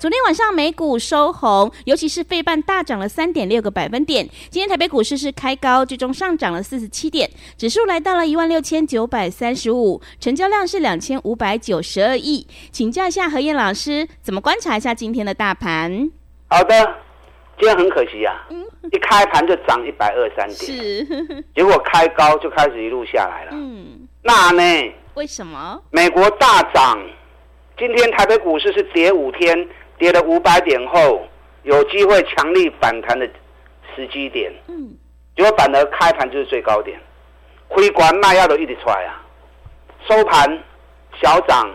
昨天晚上美股收红，尤其是费半大涨了三点六个百分点。今天台北股市是开高，最终上涨了四十七点，指数来到了一万六千九百三十五，成交量是两千五百九十二亿。请教一下何燕老师，怎么观察一下今天的大盘？好的，今天很可惜啊，一开盘就涨一百二三点，是，结果开高就开始一路下来了。嗯，那呢？为什么？美国大涨，今天台北股市是跌五天。跌了五百点后，有机会强力反弹的时机点，嗯，结果反而开盘就是最高点，亏管卖药都一直出来啊，收盘小涨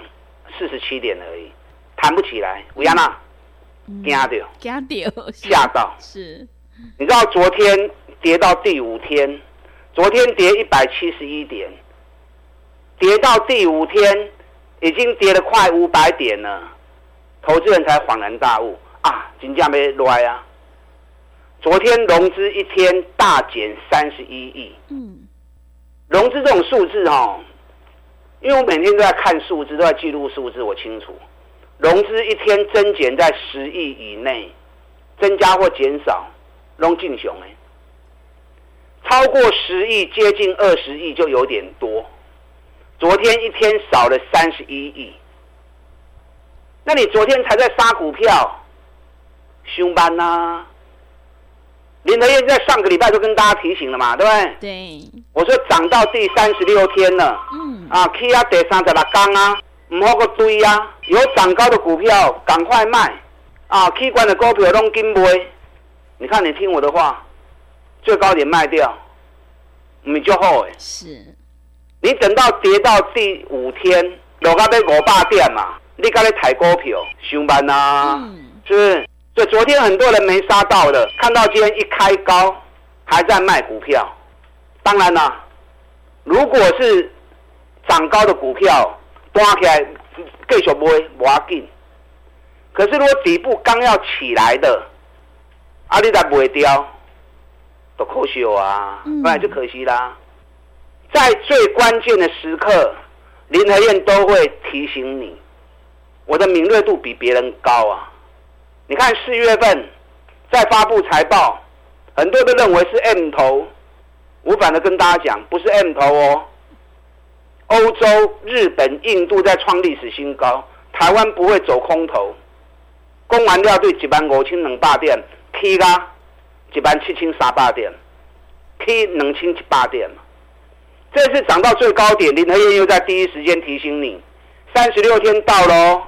四十七点而已，弹不起来，维亚娜惊掉，惊掉，吓到，是，你知道昨天跌到第五天，昨天跌一百七十一点，跌到第五天已经跌了快五百点了。投资人才恍然大悟啊，金价没落啊！昨天融资一天大减三十一亿。嗯，融资这种数字哈，因为我每天都在看数字，都在记录数字，我清楚，融资一天增减在十亿以内，增加或减少，龙进雄哎，超过十亿接近二十亿就有点多。昨天一天少了三十一亿。那你昨天才在杀股票，凶班呐！林德燕在上个礼拜就跟大家提醒了嘛，对不对？对。我说涨到第三十六天了，嗯，啊，K 啊第三十六缸啊，唔好个堆啊，有涨高的股票赶快卖，啊，K 关的股票拢紧卖。你看你听我的话，最高点卖掉，你就好哎。是。你等到跌到第五天，落到要五百点嘛。你刚才抬股票，上班呐，是不是？所以昨天很多人没杀到的，看到今天一开高，还在卖股票。当然啦，如果是涨高的股票，端起来继续买，不要紧。可是如果底部刚要起来的，啊，你再卖掉，都可惜啊，不然就可惜啦。在最关键的时刻，林和燕都会提醒你。我的敏锐度比别人高啊！你看四月份在发布财报，很多都认为是 M 头，我反而跟大家讲，不是 M 头哦。欧洲、日本、印度在创历史新高，台湾不会走空头。公完料对一万五千两百点，K 啦一万七千三百点，K 两千一百点这次涨到最高点，林和燕又在第一时间提醒你，三十六天到喽。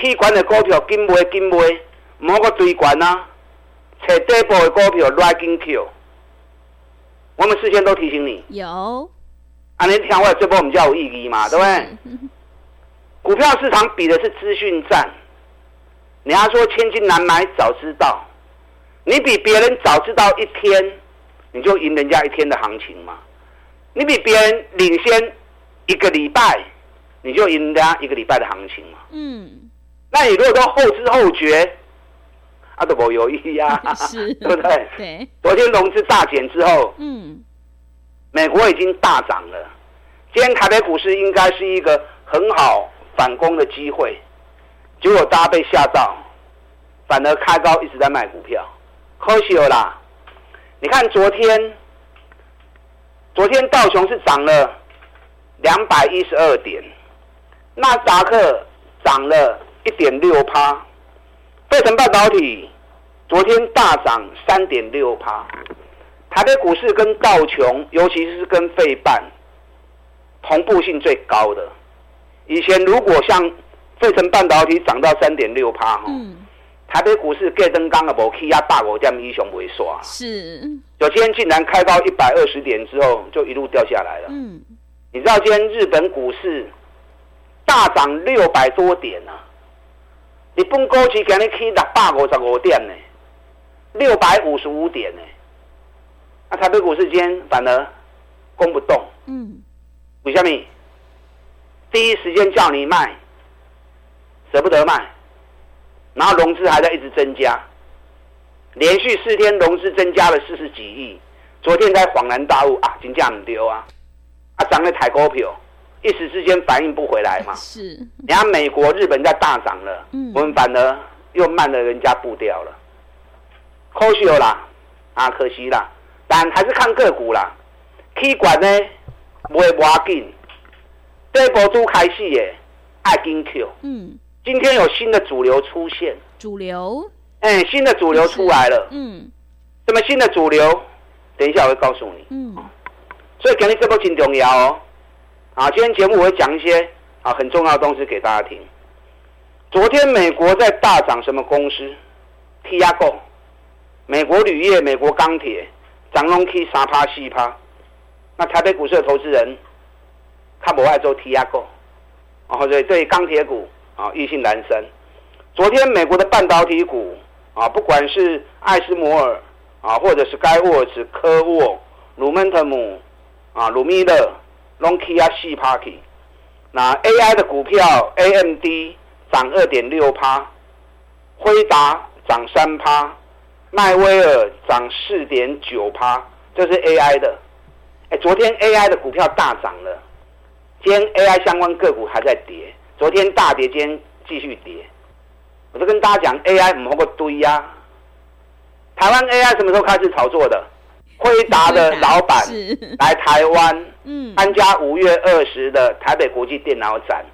去管的股票紧买紧买，唔好个追管啊！找底部的股票来紧 Q。我们事先都提醒你。有。啊，你听我这波我们叫有意义嘛，对不对？股票市场比的是资讯战。你要说千金难买早知道，你比别人早知道一天，你就赢人家一天的行情嘛。你比别人领先一个礼拜，你就赢人家一个礼拜的行情嘛。嗯。那你如果都后知后觉，啊，都没有意呀，是，对不对？对。昨天融资大减之后，嗯，美国已经大涨了。今天台北股市应该是一个很好反攻的机会，结果大家被吓到，反而开高一直在卖股票，可惜了啦。你看昨天，昨天道琼是涨了两百一十二点，纳达克涨了。一点六趴，费城半导体昨天大涨三点六趴，台北股市跟道琼，尤其是跟费半同步性最高的。以前如果像费城半导体涨到三点六趴哈，台北股市盖登刚的无起压，大五点以上未刷。是，有今天竟然开高一百二十点之后，就一路掉下来了。嗯，你知道今天日本股市大涨六百多点呢、日本股市今日起六百五十五点呢，六百五十五点呢。那、台北股市今天反而攻不动，嗯，为什么？第一时间叫你卖，舍不得卖，然后融资还在一直增加，连续四天融资增加了四十几亿，昨天才恍然大悟啊，金价唔丢啊，啊涨了台股票，一时之间反应不回来嘛。是，人家美国、日本在大涨了，嗯我们反而又慢了人家步调了，可惜了啦，啊可惜啦，但还是看个股啦。K 管呢，不会要紧，这一波都开始耶，爱金 Q。嗯，今天有新的主流出现，主流，哎，新的主流出来了。嗯什么新的主流？等一下我会告诉你。嗯，所以今天这波真重要哦。啊，今天节目我会讲一些啊很重要的东西给大家听。昨天美国在大涨什么公司？Tiago，美国铝业、美国钢铁涨龙 K 三趴四趴。那台北股市的投资人，他不爱做 Tiago，啊，所以对钢铁股啊意兴阑珊。昨天美国的半导体股啊，不管是艾斯摩尔啊，或者是 Skyworks、科沃、鲁门特姆啊、鲁密勒、隆基啊、细 Party，那 AI 的股票 AMD 涨二点六趴，辉达涨三趴，迈威尔涨四点九趴，这是 AI 的。哎，昨天 AI 的股票大涨了，今天 AI 相关个股还在跌，昨天大跌，今天继续跌。我就跟大家讲，AI 唔好个堆呀、台湾 AI 什么时候开始炒作的？辉达的老板是，来台湾嗯，参加五月二十的台北国际电脑展，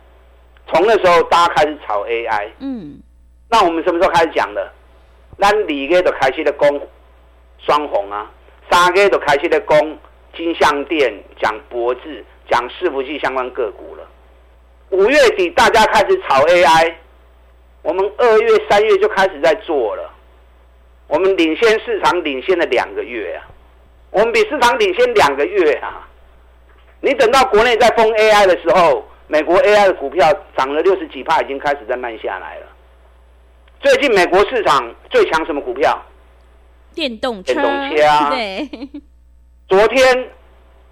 从那时候大家开始炒 AI。嗯，那我们什么时候开始讲的？咱二月就开始在攻双红啊，三月就开始在攻金相店，讲博智，讲伺服器相关个股了。五月底大家开始炒 AI，我们二月、三月就开始在做了。我们领先市场领先了两个月啊，我们比市场领先两个月啊。你等到国内在封 AI 的时候，美国 AI 的股票涨了六十几帕，已经开始在慢下来了。最近美国市场最强什么股票？电动车，电动车啊对，昨天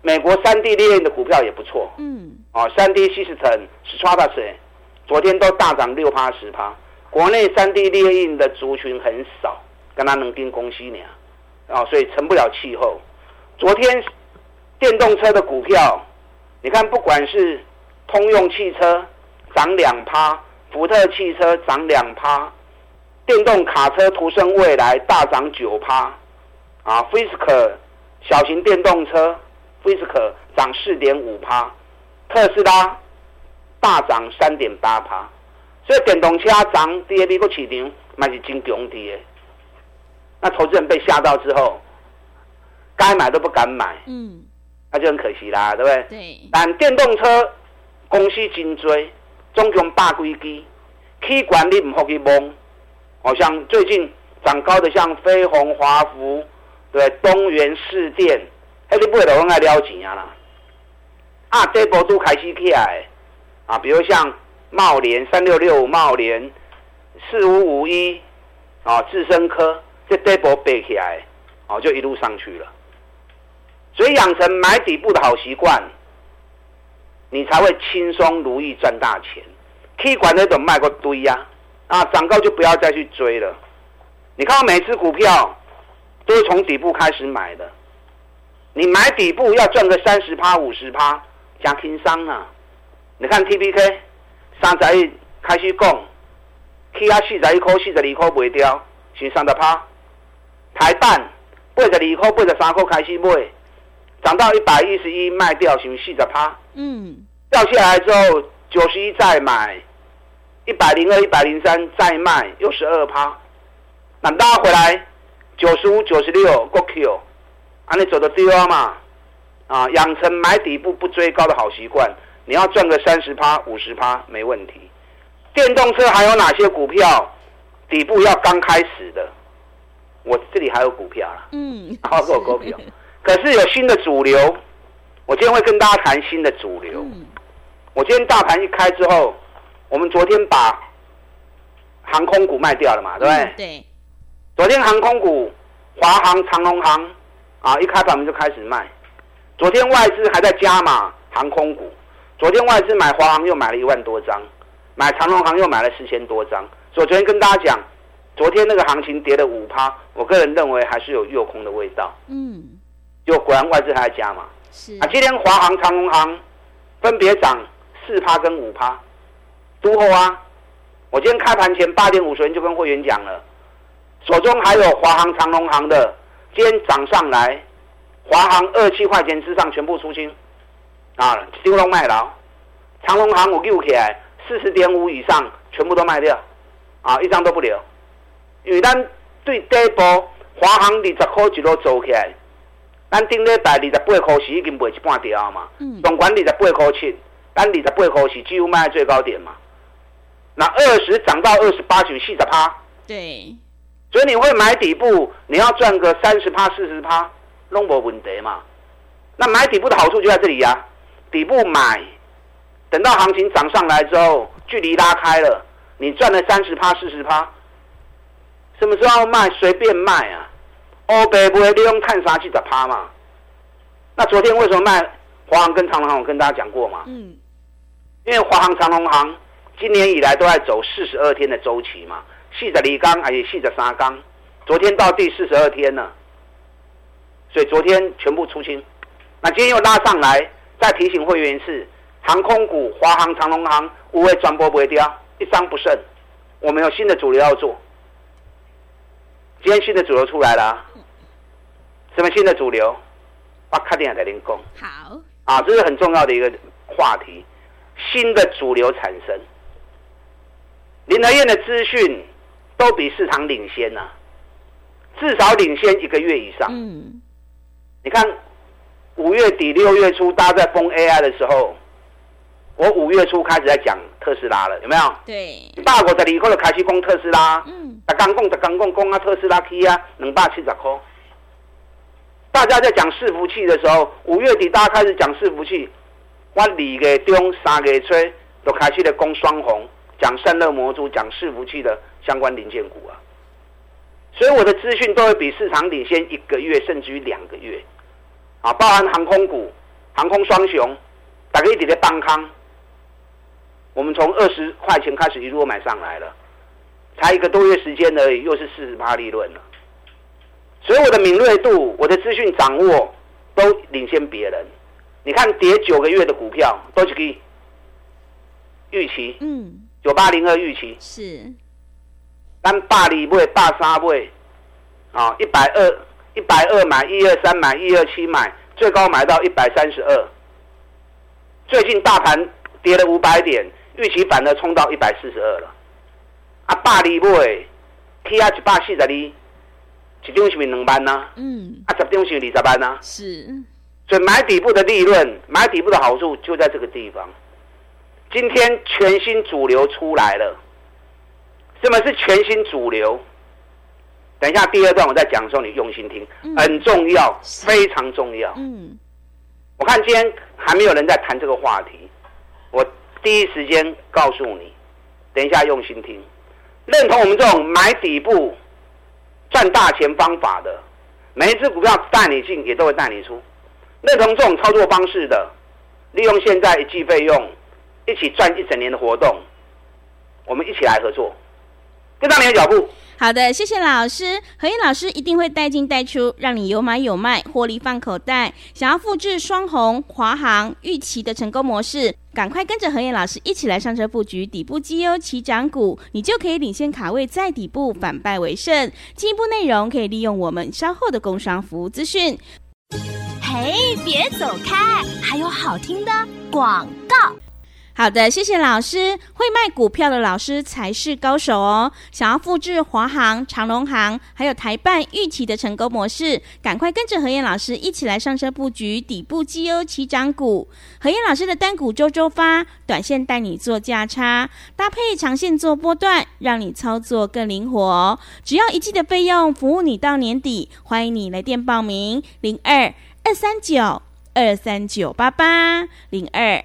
美国三 D 猎鹰的股票也不错嗯，哦，三 D System、Stratasys 昨天都大涨六趴十趴。国内三 D 猎鹰的族群很少，跟他能跟公司呢，哦，所以成不了气候。昨天电动车的股票，你看不管是通用汽车涨两趴，福特汽车涨两趴，电动卡车途胜未来大涨九趴，啊，Fisker 小型电动车 Fisker 涨四点五趴，特斯拉大涨三点八趴，所以电动车涨第二美国市场嘛是真强跌的。那投资人被吓到之后，该买都不敢买，嗯，那就很可惜啦，对不对？对，但电动车公司真多，总共百几支，去管理唔好去蒙。好像最近涨高的像飞鸿、华孚，对东元市电，迄你买就拢爱了钱啊啦。啊，这波都开始起来，啊，比如像茂联三六六五茂联，四五五一，啊，智深科，这这波背起来的，哦、就一路上去了。所以养成买底部的好习惯，你才会轻松如意赚大钱。K 管那种卖个堆呀、啊，涨高就不要再去追了。你看到每只股票都是从底部开始买的，你买底部要赚个三十趴、五十趴，加轻伤啊！你看 T P K 三十亿开始讲，起啊四十一块、四十二块卖掉，是三十趴。台办八十二块、八十三块开始买。涨到一百一十一卖掉，是不是四十趴？嗯，掉下来之后，九十一再买，一百零二、一百零三再卖，又十二趴。那拉回来，九十五、九十六过 Q，啊，你走的丢啊嘛？啊，养成买底部不追高的好习惯，你要赚个三十趴、五十趴没问题。电动车还有哪些股票底部要刚开始的，我这里还有股票啦，嗯，还有股票，可是有新的主流，我今天会跟大家谈新的主流。我今天大盘一开之后，我们昨天把航空股卖掉了嘛，对不对？对。昨天航空股，华航、长龙航，啊，一开盘我们就开始卖。昨天外资还在加码航空股，昨天外资买华航又买了一万多张，买长龙航又买了四千多张。所以昨天跟大家讲，昨天那个行情跌了五趴，我个人认为还是有诱空的味道。嗯。就果然外资还在加嘛。是。啊，今天华航、长龙航分别涨。四趴跟五趴，都后啊！我今天开盘前八点五十分就跟会员讲了，手中还有华航、长隆航的，今天涨上来，华航二七块钱之上全部出清，啊，丢龙卖了，长隆航我六起来四十点五以上全部都卖掉，啊，一张都不留，因为咱对第一波华航二十块一路走起来，咱顶礼拜二十八块是已经卖一半掉嘛，总管二十八块七。单里的背后是几乎卖在最高点嘛？那二十涨到二十八，九，四十趴。对。所以你会买底部，你要赚个三十趴、四十趴，拢无问题嘛。那买底部的好处就在这里呀，底部买，等到行情涨上来之后，距离拉开了，你赚了三十趴、四十趴，什么时候卖随便卖啊？欧北不会利用探沙去的趴嘛？那昨天为什么卖华航跟长隆航？我跟大家讲过嘛？嗯。因为华航、长隆航今年以来都在走四十二天的周期嘛，细着离缸还是细着沙缸，昨天到第四十二天了，所以昨天全部出清。那今天又拉上来，再提醒会员是航空股，华航、长隆航五位转播不会掉，一张不剩。我们有新的主流要做，今天新的主流出来了，什么新的主流？把卡电在零工。好。啊，这是很重要的一个话题。新的主流产生，林德燕的资讯都比市场领先呐，至少领先一个月以上。嗯，你看五月底六月初大家在封 AI 的时候，我五月初开始在讲特斯拉了，有没有？对。大国的理科的开始攻特斯拉，嗯，他刚攻，他刚攻，攻啊特斯拉 K 啊，两百七十块。大家在讲伺服器的时候，五月底大家开始讲伺服器。我二月中、三月初都开始在攻双红，讲散热模组、讲伺服器的相关零件股啊。所以我的资讯都会比市场领先一个月，甚至于两个月。啊，包含航空股、航空双雄，打个一点的邦康，我们从二十块钱开始一路买上来了，才一个多月时间而已，又是四十八利润了。所以我的敏锐度、我的资讯掌握都领先别人。你看跌九个月的股票都是给预期，嗯，九八零二预期是，单八里买八三买，啊，一百二一百二买一二三买一二七买，最高买到一百三十二。最近大盘跌了五百点，预期反而冲到一百四十二了。啊，八里买，K 啊一百四十二，一张是咪两万呢？嗯，啊十张是二十万呢？是。所以买底部的利润，买底部的好处就在这个地方。今天全新主流出来了，什么是全新主流？等一下第二段我在讲的时候，你用心听，很重要，非常重要。嗯，我看今天还没有人在谈这个话题，我第一时间告诉你，等一下用心听，认同我们这种买底部赚大钱方法的，每一只股票带你进，也都会带你出。认同这种操作方式的，利用现在一季费用，一起赚一整年的活动，我们一起来合作，跟上你的脚步。好的，谢谢老师，何燕老师一定会带进带出，让你有买有卖，获利放口袋。想要复制双红、华航、玉琪的成功模式，赶快跟着何燕老师一起来上车布局底部绩优起涨股，你就可以领先卡位在底部，反败为胜。进一步内容可以利用我们稍后的工商服务资讯。嘿，别走开！还有好听的广告。好的，谢谢老师。会卖股票的老师才是高手哦。想要复制华航、长隆航还有台办、预期的成功模式，赶快跟着何燕老师一起来上车布局底部绩优起涨股。何燕老师的单股周周发，短线带你做价差，搭配长线做波段，让你操作更灵活。只要一季的费用，服务你到年底。欢迎你来电报名：零二二三九二三九八八零二。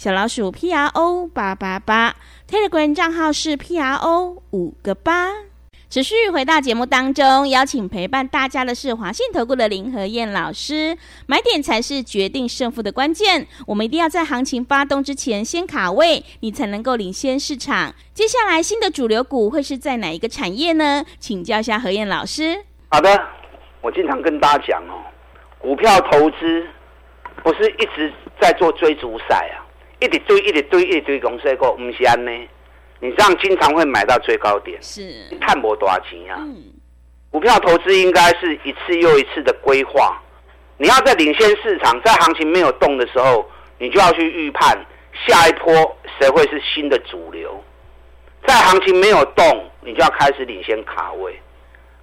小老鼠 P R O 八八八。Telegram 账号是 P R O 五个八。持续回到节目当中，邀请陪伴大家的是华信投顾的林和燕老师。买点才是决定胜负的关键，我们一定要在行情发动之前先卡位，你才能够领先市场。接下来新的主流股会是在哪一个产业呢？请教一下何燕老师。好的，我经常跟大家讲哦，股票投资不是一直在做追逐赛啊。一直堆，一直堆，一直堆公司股，唔是安呢？你这样经常会买到最高点，是看博多少钱啊？股票投资应该是一次又一次的规划。你要在领先市场，在行情没有动的时候，你就要去预判下一波谁会是新的主流。在行情没有动，你就要开始领先卡位。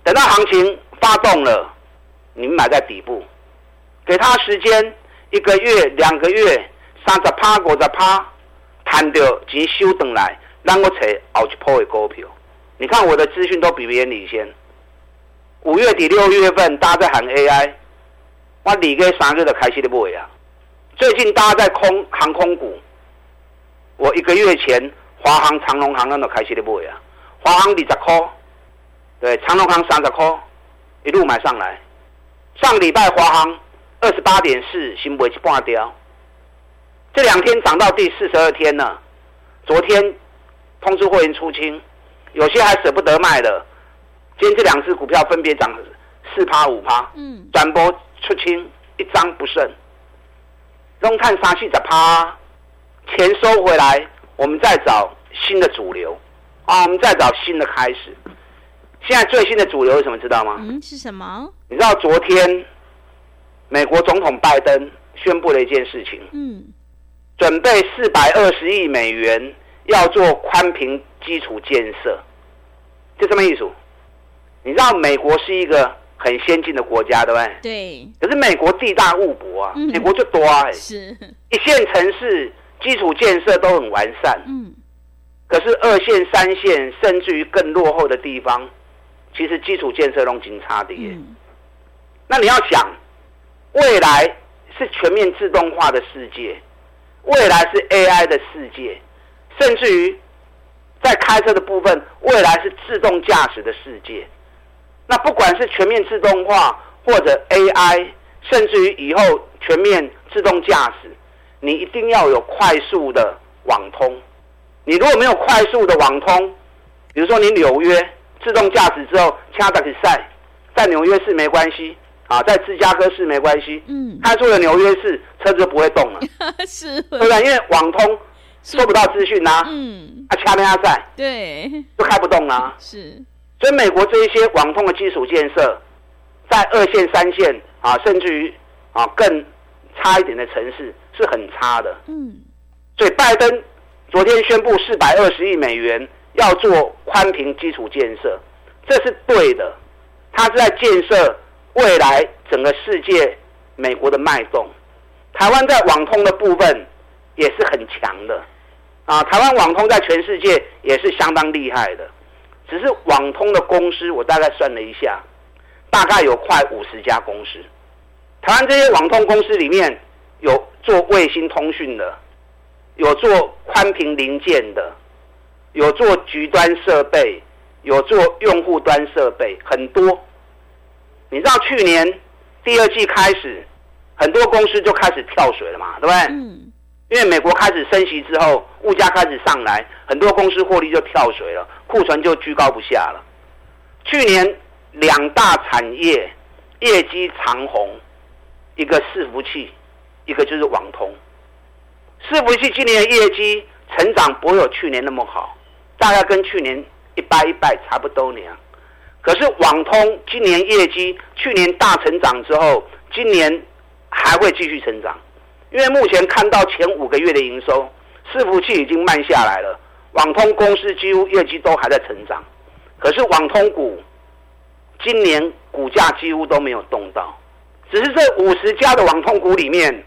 等到行情发动了，你买在底部，给他时间一个月、两个月。三十趴、五十趴，赚到钱收回来，让我找后一波的股票。你看我的资讯都比别人领先。五月底、六月份，大家在喊 AI，我二个三个就开始的买啊。最近大家在空航空股，我一个月前华航、长龙航那都开始的买啊。华航二十块，对，长龙航三十块，一路买上来。上礼拜华航二十八点四，先买一半掉。这两天涨到第四十二天了，昨天通知会员出清，有些还舍不得卖的。今天这两只股票分别涨四趴五趴，嗯，转播出清一张不剩。中碳杀气十趴，钱收回来，我们再找新的主流啊，我们再找新的开始。现在最新的主流是什么？知道吗？嗯，是什么？你知道昨天美国总统拜登宣布了一件事情，嗯。准备四百二十亿美元要做宽频基础建设，就这么意思。你知道美国是一个很先进的国家，对不对？对。可是美国地大物博啊，美国就多哎。是。一线城市基础建设都很完善。嗯。可是二线、三线，甚至于更落后的地方，其实基础建设都经差的耶。那你要想，未来是全面自动化的世界。未来是 AI 的世界，甚至于在开车的部分，未来是自动驾驶的世界。那不管是全面自动化，或者 AI，甚至于以后全面自动驾驶，你一定要有快速的网通。你如果没有快速的网通，比如说你纽约自动驾驶之后，掐打去赛，在纽约市没关系。啊，在芝加哥市没关系，嗯，开出了纽约市，车子就不会动了，是，对不对？因为网通收不到资讯呐，嗯，啊，掐边在，对，就开不动啦，是。所以美国这一些网通的基础建设，在二线、三线啊，甚至于啊更差一点的城市是很差的，嗯。所以拜登昨天宣布四百二十亿美元要做宽频基础建设，这是对的，他是在建设。未来整个世界，美国的脉动，台湾在网通的部分也是很强的，啊，台湾网通在全世界也是相当厉害的，只是网通的公司，我大概算了一下，大概有快五十家公司。台湾这些网通公司里面有做卫星通讯的，有做宽频零件的，有做局端设备，有做用户端设备，很多。你知道去年第二季开始，很多公司就开始跳水了嘛，对不对？嗯。因为美国开始升息之后，物价开始上来，很多公司获利就跳水了，库存就居高不下了。去年两大产业业绩长红，一个伺服器，一个就是网通。伺服器今年的业绩成长不会有去年那么好，大概跟去年一掰一掰差不多呢。可是网通今年业绩去年大成长之后，今年还会继续成长，因为目前看到前五个月的营收，伺服器已经慢下来了，网通公司几乎业绩都还在成长。可是网通股今年股价几乎都没有动到，只是这五十家的网通股里面，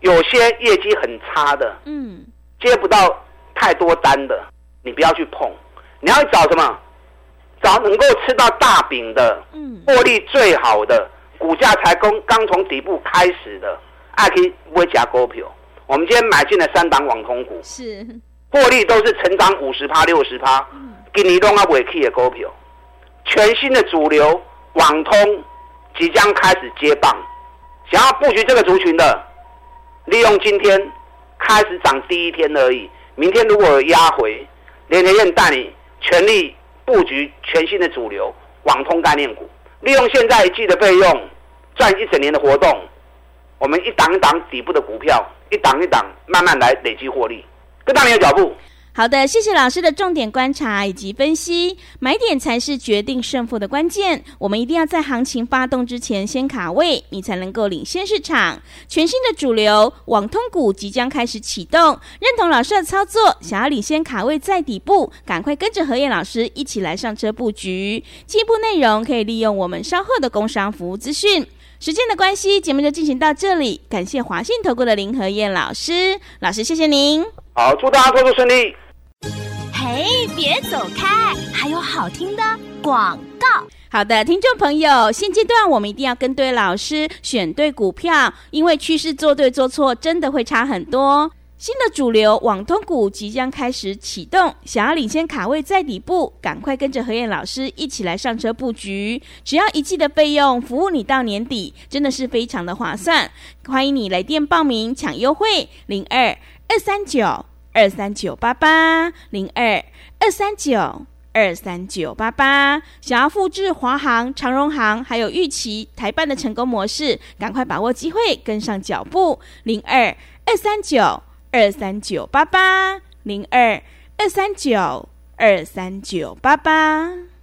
有些业绩很差的，嗯，接不到太多单的，你不要去碰，你要找什么？找能够吃到大饼的，嗯，获利最好的，股价才刚刚从底部开始的，爱可以不会加股票。我们今天买进了三档网通股，是。获利都是成长五十趴、六十趴。给你弄啊尾气的股票，全新的主流网通即将开始接棒，想要布局这个族群的，利用今天开始涨第一天而已，明天如果有压回，连连燕带你全力布局全新的主流网通概念股，利用现在一季的费用赚一整年的活动，我们一档一档底部的股票，一档一档慢慢来累积获利，跟上你的脚步。好的，谢谢老师的重点观察以及分析，买点才是决定胜负的关键。我们一定要在行情发动之前先卡位，你才能够领先市场。全新的主流网通股即将开始启动，认同老师的操作，想要领先卡位在底部，赶快跟着何燕老师一起来上车布局。进一步内容可以利用我们稍后的工商服务资讯。时间的关系，节目就进行到这里。感谢华信投顾的林何燕老师，老师谢谢您。好，祝大家工作顺利。哎，别走开！还有好听的广告。好的，听众朋友，现阶段我们一定要跟对老师，选对股票，因为趋势做对做错真的会差很多。新的主流网通股即将开始启动，想要领先卡位在底部，赶快跟着何燕老师一起来上车布局。只要一季的费用，服务你到年底，真的是非常的划算。欢迎你来电报名抢优惠，零二二三九。二三九八八零二二三九二三九八八，想要复制华航、长荣航还有玉琪、台办的成功模式，赶快把握机会，跟上脚步。零二二三九二三九八八零二二三九二三九八八。